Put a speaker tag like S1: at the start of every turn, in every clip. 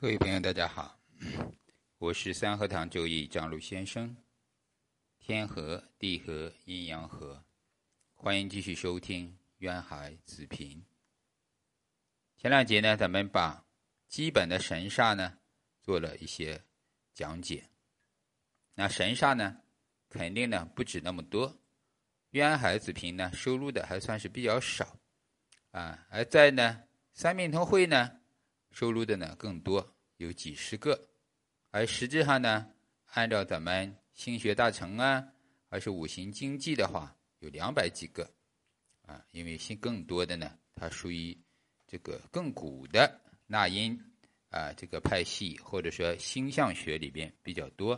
S1: 各位朋友，大家好，我是三合堂周易张璐先生。天和地和阴阳和，欢迎继续收听渊海子平。前两节呢，咱们把基本的神煞呢做了一些讲解。那神煞呢，肯定呢不止那么多。渊海子平呢收录的还算是比较少啊，而在呢三命通会呢。收录的呢更多，有几十个，而实质上呢，按照咱们心学大成啊，还是五行经济的话，有两百几个，啊，因为心更多的呢，它属于这个更古的纳音啊这个派系，或者说星象学里边比较多，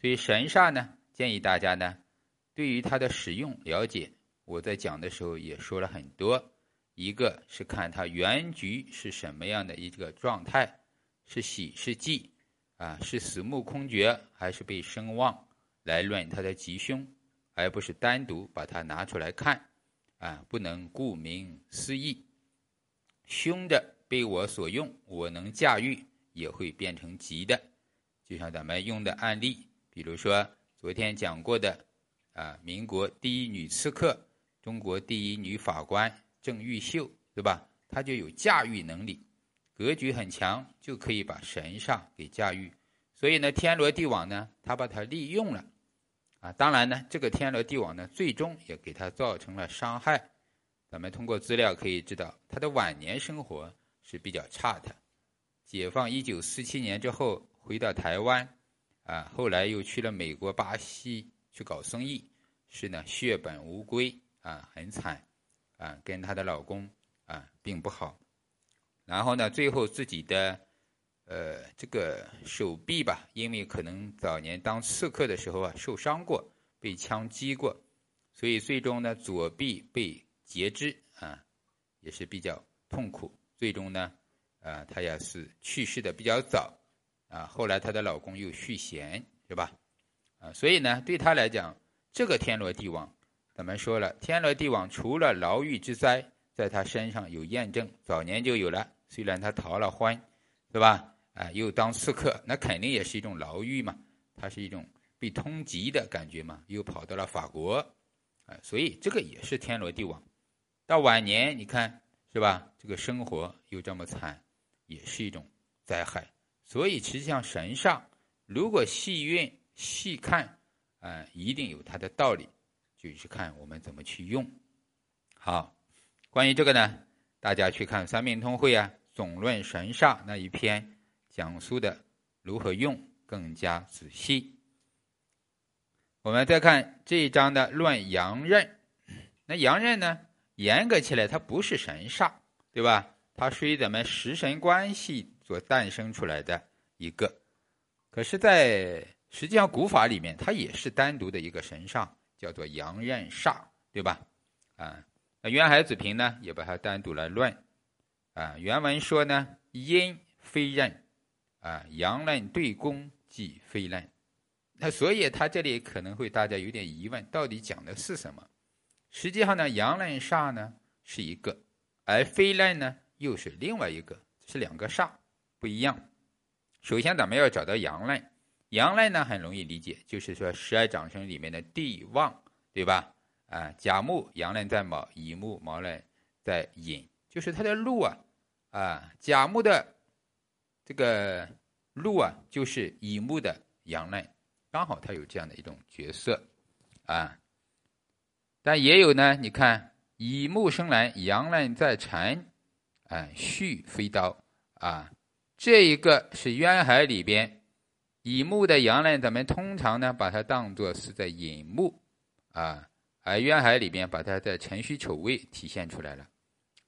S1: 所以神煞呢，建议大家呢，对于它的使用了解，我在讲的时候也说了很多。一个是看它原局是什么样的一个状态，是喜是忌，啊，是死木空绝还是被生旺，来论它的吉凶，而不是单独把它拿出来看，啊，不能顾名思义。凶的被我所用，我能驾驭，也会变成吉的。就像咱们用的案例，比如说昨天讲过的，啊，民国第一女刺客，中国第一女法官。郑玉秀，对吧？他就有驾驭能力，格局很强，就可以把神煞给驾驭。所以呢，天罗地网呢，他把它利用了，啊，当然呢，这个天罗地网呢，最终也给他造成了伤害。咱们通过资料可以知道，他的晚年生活是比较差的。解放一九四七年之后，回到台湾，啊，后来又去了美国、巴西去搞生意，是呢，血本无归，啊，很惨。啊，跟她的老公啊并不好，然后呢，最后自己的呃这个手臂吧，因为可能早年当刺客的时候啊受伤过，被枪击过，所以最终呢左臂被截肢啊，也是比较痛苦。最终呢，啊她也是去世的比较早啊。后来她的老公又续弦，是吧？啊，所以呢，对她来讲，这个天罗地网。咱们说了，天罗地网除了牢狱之灾，在他身上有验证，早年就有了。虽然他逃了婚，对吧？啊，又当刺客，那肯定也是一种牢狱嘛。他是一种被通缉的感觉嘛，又跑到了法国，啊，所以这个也是天罗地网。到晚年，你看是吧？这个生活又这么惨，也是一种灾害。所以实际上神上，如果细运细看，啊，一定有它的道理。就是看我们怎么去用。好，关于这个呢，大家去看《三命通会》啊，《总论神煞》那一篇讲述的如何用更加仔细。我们再看这一章的论阳刃，那阳刃呢，严格起来它不是神煞，对吧？它属于咱们食神关系所诞生出来的一个，可是，在实际上古法里面，它也是单独的一个神煞。叫做阳刃煞，对吧？啊，那渊海子平呢也把它单独来论，啊，原文说呢阴非刃，啊，阳刃对攻即非刃，那所以他这里可能会大家有点疑问，到底讲的是什么？实际上呢，阳刃煞呢是一个，而非刃呢又是另外一个，是两个煞不一样。首先，咱们要找到阳刃。阳刃呢很容易理解，就是说十二长生里面的地旺，对吧？啊，甲木阳刃在卯，乙木卯刃在寅，就是它的禄啊，啊，甲木的这个路啊，就是乙木的阳刃，刚好它有这样的一种角色啊。但也有呢，你看乙木生来阳刃在辰，哎，戌飞刀啊，这一个是渊海里边。乙木的阳刃，咱们通常呢把它当做是在寅木，啊，而渊海里边把它的辰戌丑未体现出来了，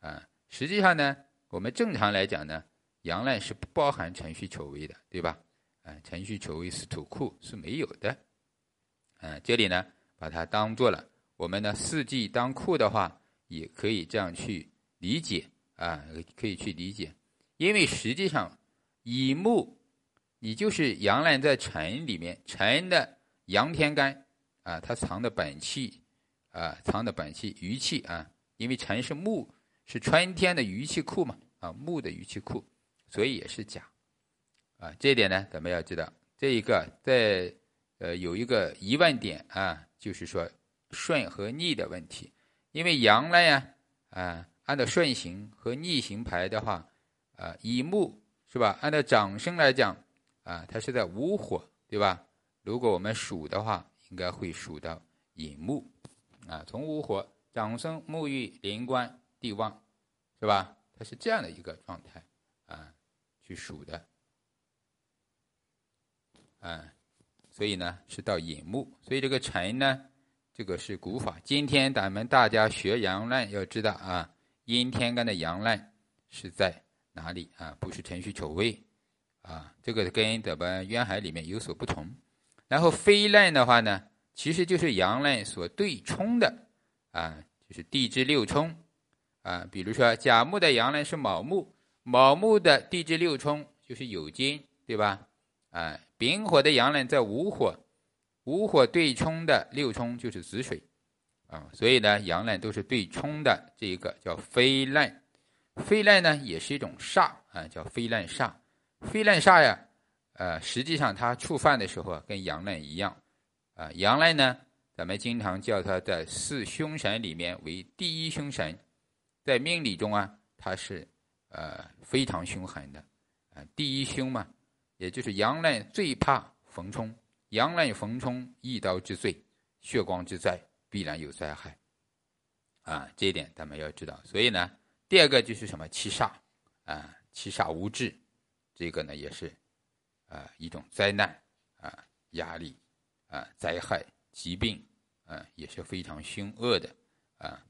S1: 啊，实际上呢，我们正常来讲呢，阳刃是不包含辰戌丑未的，对吧？啊，辰戌丑未是土库是没有的，嗯，这里呢把它当做了我们的四季当库的话，也可以这样去理解啊，可以去理解，因为实际上乙木。你就是阳刃在辰里面，辰的阳天干啊，它藏的本气啊，藏的本气余气啊，因为辰是木，是春天的余气库嘛啊，木的余气库，所以也是甲啊，这一点呢，咱们要知道，这一个在呃有一个疑问点啊，就是说顺和逆的问题。因为阳呢呀，啊，按照顺行和逆行排的话，啊，乙木是吧？按照长生来讲，啊，它是在午火，对吧？如果我们数的话，应该会数到寅木，啊，从午火长生沐浴连官地旺，是吧？它是这样的一个状态啊，去数的。啊，所以呢是到寅木，所以这个辰呢，这个是古法。今天咱们大家学阳烂要知道啊，阴天干的阳烂是在哪里啊？不是辰戌丑未啊，这个跟咱们渊海里面有所不同。然后飞烂的话呢，其实就是阳烂所对冲的啊，就是地支六冲啊。比如说甲木的阳烂是卯木，卯木的地支六冲就是酉金，对吧？啊。丙火的阳呢在午火，午火对冲的六冲就是子水，啊，所以呢阳呢都是对冲的，这一个叫飞烂，飞烂呢也是一种煞啊，叫飞烂煞，飞烂煞呀，呃，实际上它触犯的时候啊，跟阳烂一样，啊，阳烂呢，咱们经常叫它在四凶神里面为第一凶神，在命理中啊，它是呃非常凶狠的，啊，第一凶嘛。也就是阳烂最怕逢冲，阳烂逢冲一刀之罪，血光之灾，必然有灾害，啊，这一点咱们要知道。所以呢，第二个就是什么七煞，啊，七煞无治，这个呢也是，啊，一种灾难，啊，压力，啊，灾害，疾病，啊，也是非常凶恶的，啊，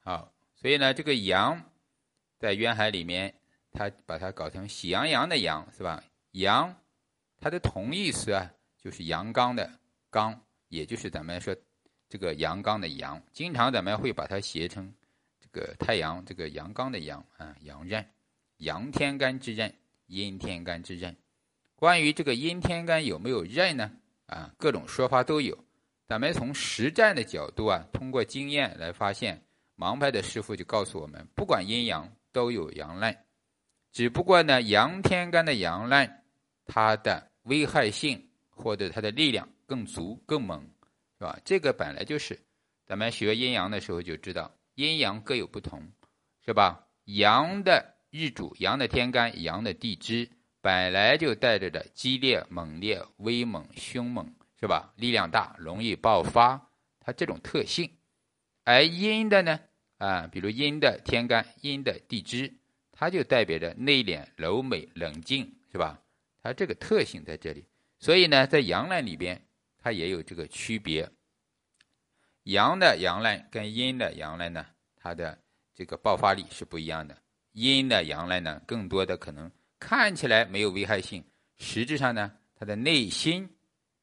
S1: 好，所以呢，这个阳在渊海里面。他把它搞成喜羊羊的羊是吧？羊，它的同义词啊，就是阳刚的刚，也就是咱们说这个阳刚的阳。经常咱们会把它写成个太阳这个阳刚的阳啊，阳刃，阳天干之刃，阴天干之刃。关于这个阴天干有没有刃呢？啊，各种说法都有。咱们从实战的角度啊，通过经验来发现，盲派的师傅就告诉我们，不管阴阳都有阳刃。只不过呢，阳天干的阳刃，它的危害性或者它的力量更足更猛，是吧？这个本来就是，咱们学阴阳的时候就知道，阴阳各有不同，是吧？阳的日主、阳的天干、阳的地支，本来就带着的激烈、猛烈、威猛、凶猛，是吧？力量大，容易爆发，它这种特性。而阴的呢，啊，比如阴的天干、阴的地支。它就代表着内敛、柔美、冷静，是吧？它这个特性在这里，所以呢，在阳烂里边，它也有这个区别。阳的阳烂跟阴的阳烂呢，它的这个爆发力是不一样的。阴的阳烂呢，更多的可能看起来没有危害性，实质上呢，它的内心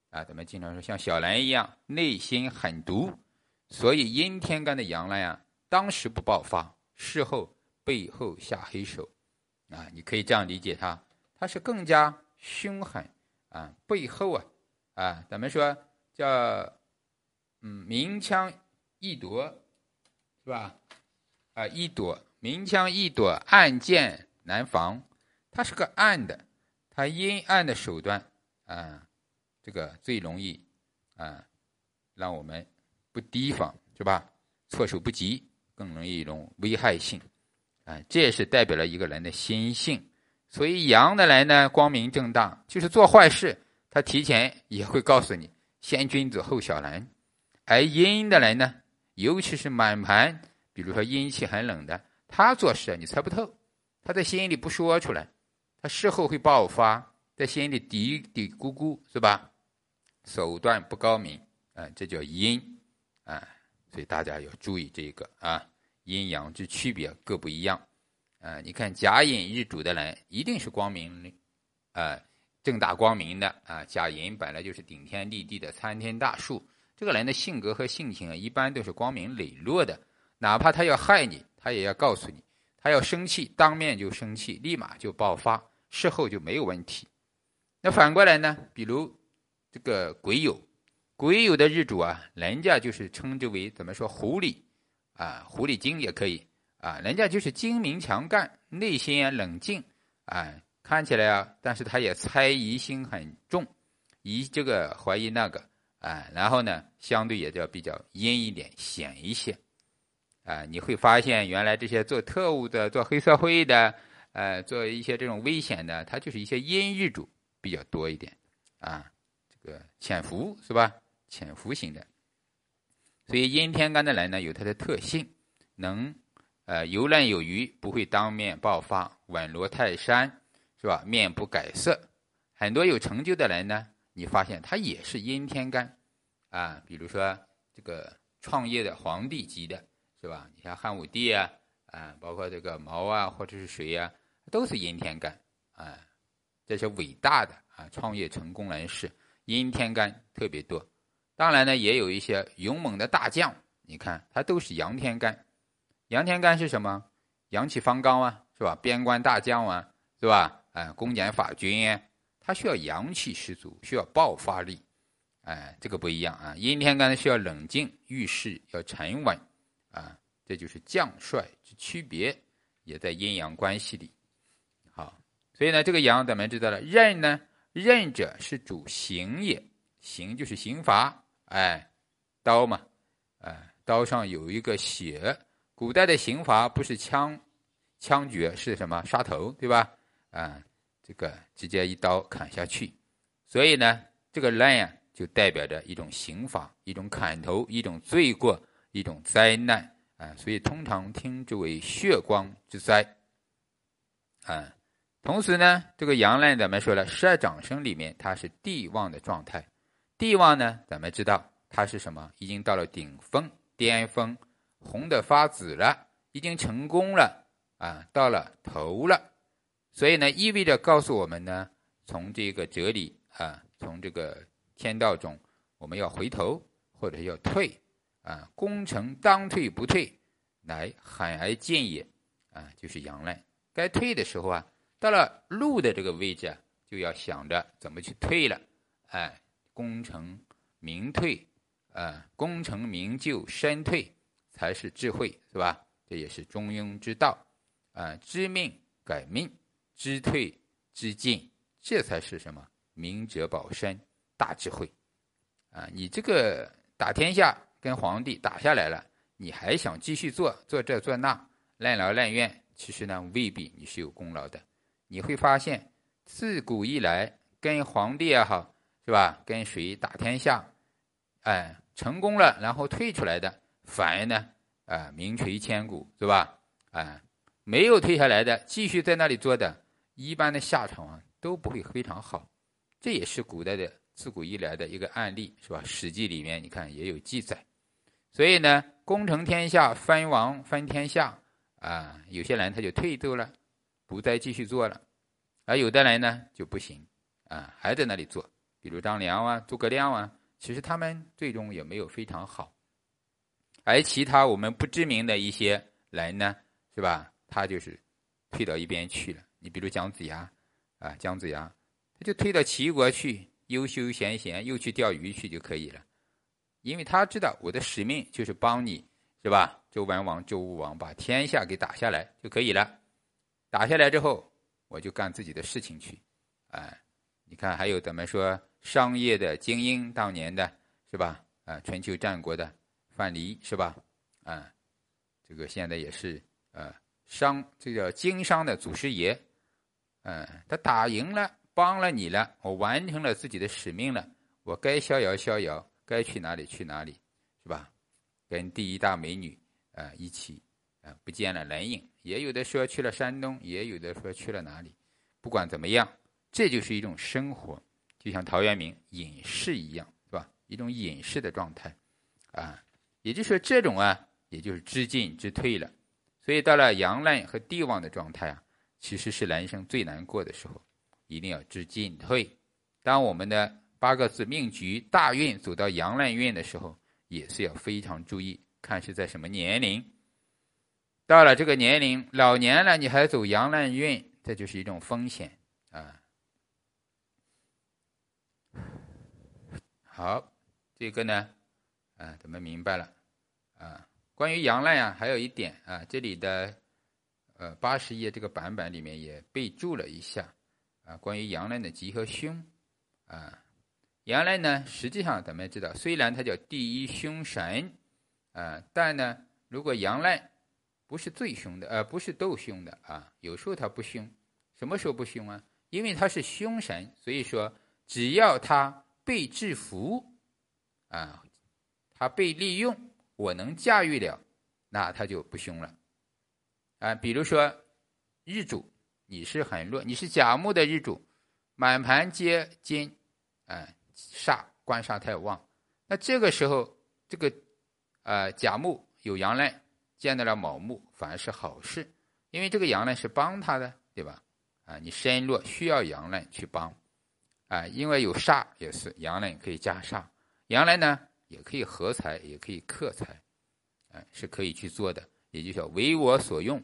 S1: 啊，咱们经常说像小兰一样，内心很毒。所以阴天干的阳烂呀，当时不爆发，事后。背后下黑手，啊，你可以这样理解它，它是更加凶狠啊，背后啊，啊，咱们说叫，嗯，明枪易躲，是吧？啊，易躲，明枪易躲，暗箭难防，它是个暗的，它阴暗的手段啊，这个最容易啊，让我们不提防，是吧？措手不及，更容易一种危害性。啊，这也是代表了一个人的心性，所以阳的人呢，光明正大，就是做坏事，他提前也会告诉你，先君子后小人；而阴的人呢，尤其是满盘，比如说阴气很冷的，他做事你猜不透，他在心里不说出来，他事后会爆发，在心里嘀嘀咕咕，是吧？手段不高明，啊，这叫阴，啊，所以大家要注意这个啊。阴阳之区别各不一样，啊，你看甲寅日主的人一定是光明的，啊，正大光明的啊。甲寅本来就是顶天立地的参天大树，这个人的性格和性情啊，一般都是光明磊落的。哪怕他要害你，他也要告诉你；他要生气，当面就生气，立马就爆发，事后就没有问题。那反过来呢？比如这个癸酉，癸酉的日主啊，人家就是称之为怎么说狐狸。啊，狐狸精也可以啊，人家就是精明强干，内心啊冷静，啊，看起来啊，但是他也猜疑心很重，疑这个怀疑那个，啊，然后呢，相对也就比较阴一点，险一些，啊，你会发现原来这些做特务的、做黑社会的，呃，做一些这种危险的，他就是一些阴日主比较多一点，啊，这个潜伏是吧？潜伏型的，所以阴天干的人呢，有它的特性，能。呃，游刃有余，不会当面爆发，稳如泰山，是吧？面不改色。很多有成就的人呢，你发现他也是阴天干，啊，比如说这个创业的皇帝级的，是吧？你像汉武帝啊，啊，包括这个毛啊，或者是谁呀，都是阴天干，啊，这些伟大的啊创业成功人士，阴天干特别多。当然呢，也有一些勇猛的大将，你看他都是阳天干。阳天干是什么？阳气方刚啊，是吧？边关大将啊，是吧？哎，公检法军，他需要阳气十足，需要爆发力，哎，这个不一样啊。阴天干需要冷静，遇事要沉稳，啊，这就是将帅之区别，也在阴阳关系里。好，所以呢，这个阳咱们知道了，刃呢，刃者是主刑也，刑就是刑罚，哎，刀嘛，哎，刀上有一个血。古代的刑罚不是枪，枪决是什么？杀头，对吧？啊，这个直接一刀砍下去。所以呢，这个刃呀，就代表着一种刑罚，一种砍头，一种罪过，一种灾难啊。所以通常听之为血光之灾啊。同时呢，这个阳刃咱们说了，十二长生里面它是地旺的状态。地旺呢，咱们知道它是什么？已经到了顶峰、巅峰。红的发紫了，已经成功了啊，到了头了，所以呢，意味着告诉我们呢，从这个哲理啊，从这个天道中，我们要回头或者要退啊，功成当退不退，乃罕而见也啊，就是阳刃。该退的时候啊，到了路的这个位置啊，就要想着怎么去退了，哎，功成名退啊，功成名就身退。才是智慧，是吧？这也是中庸之道，啊，知命改命，知退知进，这才是什么？明哲保身，大智慧，啊！你这个打天下跟皇帝打下来了，你还想继续做做这做那，任劳任怨，其实呢，未必你是有功劳的。你会发现，自古以来跟皇帝也好，是吧？跟谁打天下，哎，成功了然后退出来的。反而呢，啊，名垂千古，是吧？啊，没有退下来的，继续在那里做的，一般的下场啊都不会非常好。这也是古代的自古以来的一个案例，是吧？《史记》里面你看也有记载。所以呢，功成天下，分王分天下，啊，有些人他就退走了，不再继续做了，而有的人呢就不行，啊，还在那里做，比如张良啊、诸葛亮啊，其实他们最终也没有非常好。而其他我们不知名的一些人呢，是吧？他就是退到一边去了。你比如姜子牙，啊，姜子牙，他就退到齐国去，悠休闲闲，又去钓鱼去就可以了。因为他知道我的使命就是帮你，是吧？周文王、周武王把天下给打下来就可以了。打下来之后，我就干自己的事情去。哎，你看还有咱们说商业的精英，当年的是吧？啊，春秋战国的。范蠡是吧？啊，这个现在也是呃商，这叫经商的祖师爷。嗯，他打赢了，帮了你了，我完成了自己的使命了，我该逍遥逍遥，该去哪里去哪里，是吧？跟第一大美女啊一起啊不见了人影，也有的说去了山东，也有的说去了哪里。不管怎么样，这就是一种生活，就像陶渊明隐士一样，是吧？一种隐士的状态啊。也就是说，这种啊，也就是知进知退了。所以到了阳刃和地旺的状态啊，其实是人生最难过的时候，一定要知进退。当我们的八个字命局大运走到阳烂运的时候，也是要非常注意，看是在什么年龄。到了这个年龄，老年了，你还走阳烂运，这就是一种风险啊。好，这个呢，啊，咱们明白了。啊，关于阳烂啊，还有一点啊，这里的呃八十页这个版本里面也备注了一下啊，关于杨赖的吉和凶啊，杨赖呢，实际上咱们知道，虽然他叫第一凶神啊，但呢，如果杨赖不是最凶的，呃，不是斗凶的啊，有时候他不凶，什么时候不凶啊？因为他是凶神，所以说只要他被制服啊，他被利用。我能驾驭了，那他就不凶了，啊，比如说日主你是很弱，你是甲木的日主，满盘皆金，啊，煞官煞太旺，那这个时候这个啊甲木有阳刃见到了卯木，反而是好事，因为这个阳刃是帮他的，对吧？啊，你身弱需要阳刃去帮，啊，因为有煞也是阳刃可以加煞，阳刃呢？也可以合财，也可以克财，哎，是可以去做的。也就叫为我所用，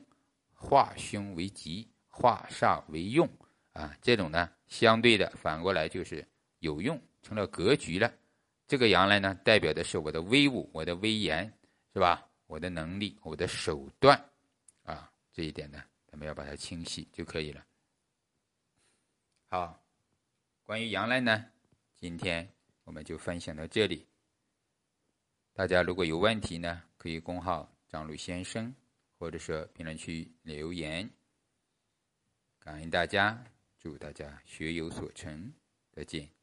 S1: 化凶为吉，化煞为用啊。这种呢，相对的反过来就是有用，成了格局了。这个阳来呢，代表的是我的威武，我的威严，是吧？我的能力，我的手段啊。这一点呢，咱们要把它清晰就可以了。好，关于阳来呢，今天我们就分享到这里。大家如果有问题呢，可以公号张璐先生，或者说评论区留言。感恩大家，祝大家学有所成，再见。